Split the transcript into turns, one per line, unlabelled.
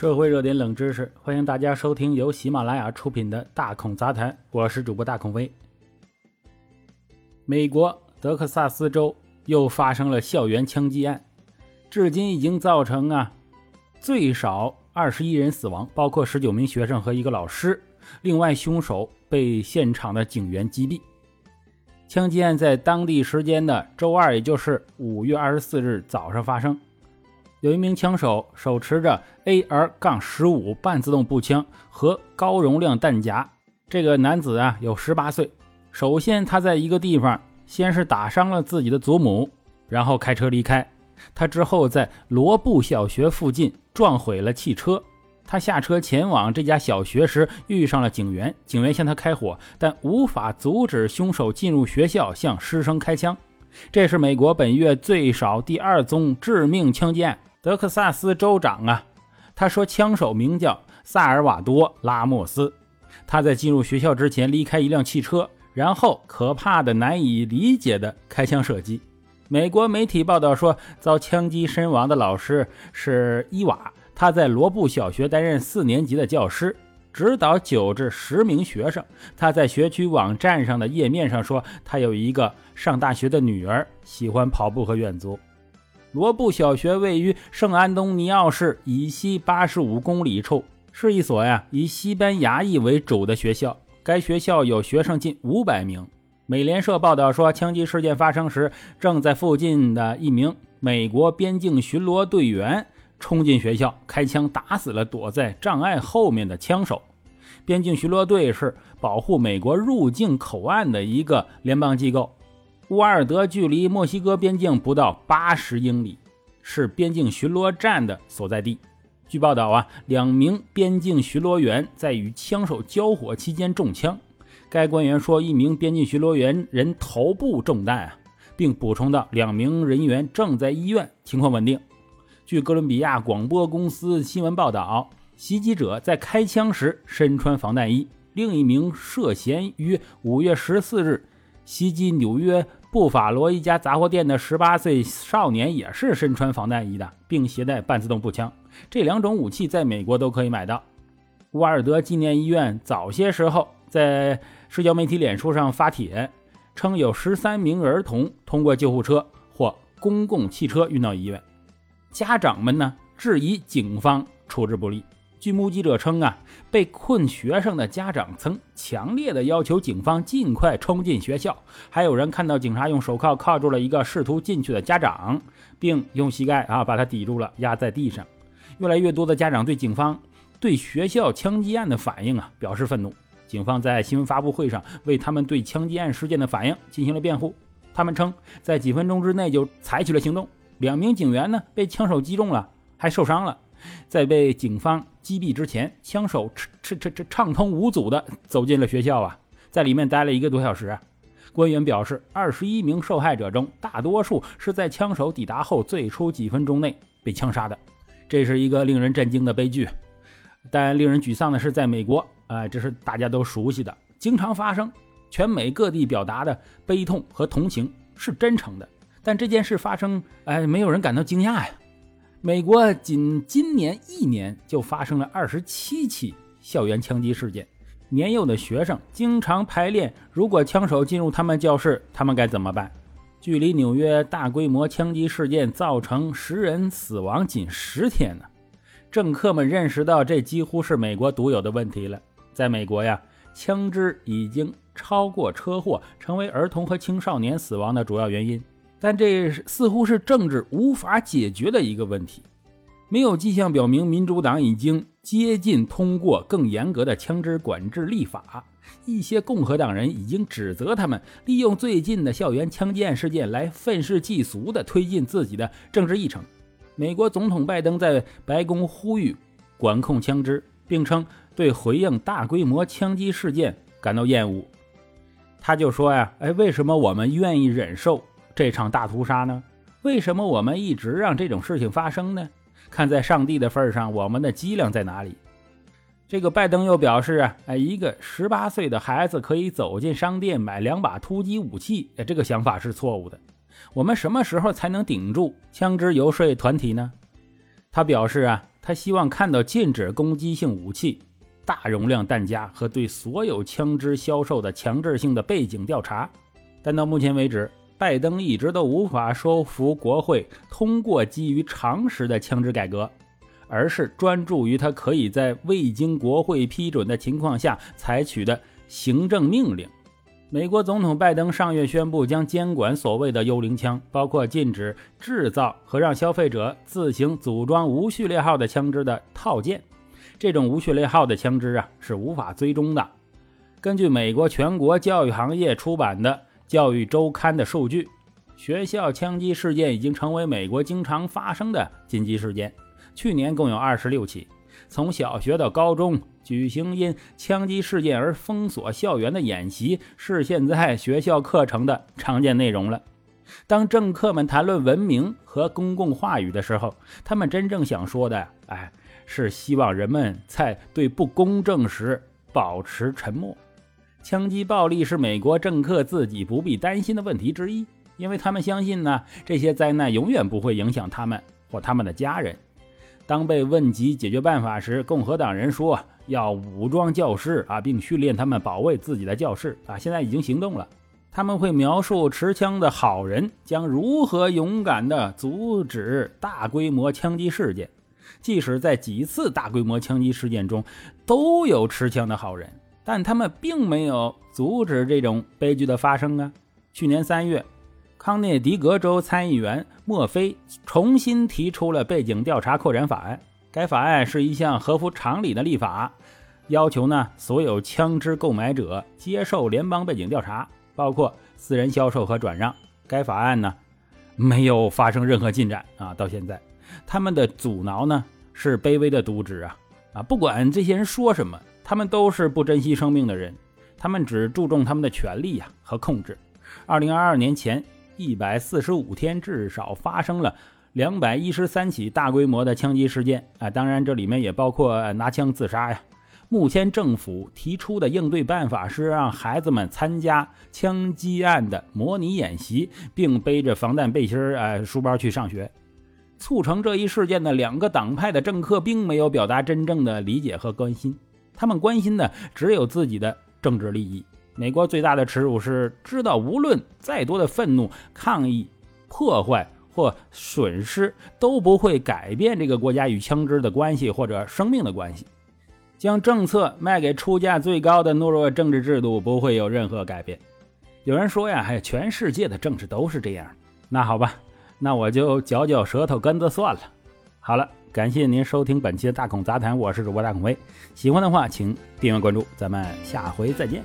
社会热点冷知识，欢迎大家收听由喜马拉雅出品的《大孔杂谈》，我是主播大孔威。美国德克萨斯州又发生了校园枪击案，至今已经造成啊最少二十一人死亡，包括十九名学生和一个老师。另外，凶手被现场的警员击毙。枪击案在当地时间的周二，也就是五月二十四日早上发生。有一名枪手手持着 AR-15 半自动步枪和高容量弹夹。这个男子啊有十八岁。首先，他在一个地方先是打伤了自己的祖母，然后开车离开。他之后在罗布小学附近撞毁了汽车。他下车前往这家小学时遇上了警员，警员向他开火，但无法阻止凶手进入学校向师生开枪。这是美国本月最少第二宗致命枪击案。德克萨斯州长啊，他说枪手名叫萨尔瓦多·拉莫斯，他在进入学校之前离开一辆汽车，然后可怕的、难以理解的开枪射击。美国媒体报道说，遭枪击身亡的老师是伊瓦，他在罗布小学担任四年级的教师，指导九至十名学生。他在学区网站上的页面上说，他有一个上大学的女儿，喜欢跑步和远足。罗布小学位于圣安东尼奥市以西八十五公里处，是一所呀以西班牙裔为主的学校。该学校有学生近五百名。美联社报道说，枪击事件发生时，正在附近的一名美国边境巡逻队员冲进学校，开枪打死了躲在障碍后面的枪手。边境巡逻队是保护美国入境口岸的一个联邦机构。乌尔德距离墨西哥边境不到八十英里，是边境巡逻站的所在地。据报道啊，两名边境巡逻员在与枪手交火期间中枪。该官员说，一名边境巡逻员人头部中弹啊，并补充道，两名人员正在医院，情况稳定。据哥伦比亚广播公司新闻报道，袭击者在开枪时身穿防弹衣。另一名涉嫌于五月十四日袭击纽约。布法罗一家杂货店的十八岁少年也是身穿防弹衣的，并携带半自动步枪。这两种武器在美国都可以买到。乌尔德纪念医院早些时候在社交媒体脸书上发帖，称有十三名儿童通过救护车或公共汽车运到医院。家长们呢质疑警方处置不力。据目击者称啊，被困学生的家长曾强烈的要求警方尽快冲进学校。还有人看到警察用手铐铐住了一个试图进去的家长，并用膝盖啊把他抵住了，压在地上。越来越多的家长对警方对学校枪击案的反应啊表示愤怒。警方在新闻发布会上为他们对枪击案事件的反应进行了辩护。他们称，在几分钟之内就采取了行动。两名警员呢被枪手击中了，还受伤了。在被警方击毙之前，枪手畅畅畅畅通无阻地走进了学校啊，在里面待了一个多小时啊。官员表示，二十一名受害者中，大多数是在枪手抵达后最初几分钟内被枪杀的。这是一个令人震惊的悲剧，但令人沮丧的是，在美国，啊，这是大家都熟悉的，经常发生。全美各地表达的悲痛和同情是真诚的，但这件事发生，哎，没有人感到惊讶呀。美国仅今年一年就发生了二十七起校园枪击事件。年幼的学生经常排练，如果枪手进入他们教室，他们该怎么办？距离纽约大规模枪击事件造成十人死亡仅十天呢。政客们认识到，这几乎是美国独有的问题了。在美国呀，枪支已经超过车祸，成为儿童和青少年死亡的主要原因。但这似乎是政治无法解决的一个问题。没有迹象表明民主党已经接近通过更严格的枪支管制立法。一些共和党人已经指责他们利用最近的校园枪击案事件来愤世嫉俗地推进自己的政治议程。美国总统拜登在白宫呼吁管控枪支，并称对回应大规模枪击事件感到厌恶。他就说呀：“哎，为什么我们愿意忍受？”这场大屠杀呢？为什么我们一直让这种事情发生呢？看在上帝的份上，我们的脊梁在哪里？这个拜登又表示啊，哎，一个十八岁的孩子可以走进商店买两把突击武器，哎这个想法是错误的。我们什么时候才能顶住枪支游说团体呢？他表示啊，他希望看到禁止攻击性武器、大容量弹夹和对所有枪支销售的强制性的背景调查。但到目前为止，拜登一直都无法说服国会通过基于常识的枪支改革，而是专注于他可以在未经国会批准的情况下采取的行政命令。美国总统拜登上月宣布，将监管所谓的“幽灵枪”，包括禁止制造和让消费者自行组装无序列号的枪支的套件。这种无序列号的枪支啊，是无法追踪的。根据美国全国教育行业出版的《教育周刊》的数据，学校枪击事件已经成为美国经常发生的紧急事件。去年共有二十六起。从小学到高中，举行因枪击事件而封锁校园的演习是现在学校课程的常见内容了。当政客们谈论文明和公共话语的时候，他们真正想说的，哎，是希望人们在对不公正时保持沉默。枪击暴力是美国政客自己不必担心的问题之一，因为他们相信呢，这些灾难永远不会影响他们或他们的家人。当被问及解决办法时，共和党人说要武装教师啊，并训练他们保卫自己的教室啊。现在已经行动了，他们会描述持枪的好人将如何勇敢地阻止大规模枪击事件。即使在几次大规模枪击事件中都有持枪的好人，但他们并没有阻止这种悲剧的发生啊。去年三月。康涅狄格州参议员莫菲重新提出了背景调查扩展法案。该法案是一项合乎常理的立法，要求呢所有枪支购买者接受联邦背景调查，包括私人销售和转让。该法案呢没有发生任何进展啊！到现在，他们的阻挠呢是卑微的渎职啊啊！不管这些人说什么，他们都是不珍惜生命的人，他们只注重他们的权利呀和控制。二零二二年前。一百四十五天，至少发生了两百一十三起大规模的枪击事件啊！当然，这里面也包括拿枪自杀呀。目前政府提出的应对办法是让孩子们参加枪击案的模拟演习，并背着防弹背心儿、呃书包去上学。促成这一事件的两个党派的政客并没有表达真正的理解和关心，他们关心的只有自己的政治利益。美国最大的耻辱是知道，无论再多的愤怒、抗议、破坏或损失，都不会改变这个国家与枪支的关系或者生命的关系。将政策卖给出价最高的懦弱政治制度，不会有任何改变。有人说呀，还全世界的政治都是这样。那好吧，那我就嚼嚼舌头根子算了。好了，感谢您收听本期的大孔杂谈，我是主播大孔威。喜欢的话，请订阅关注，咱们下回再见。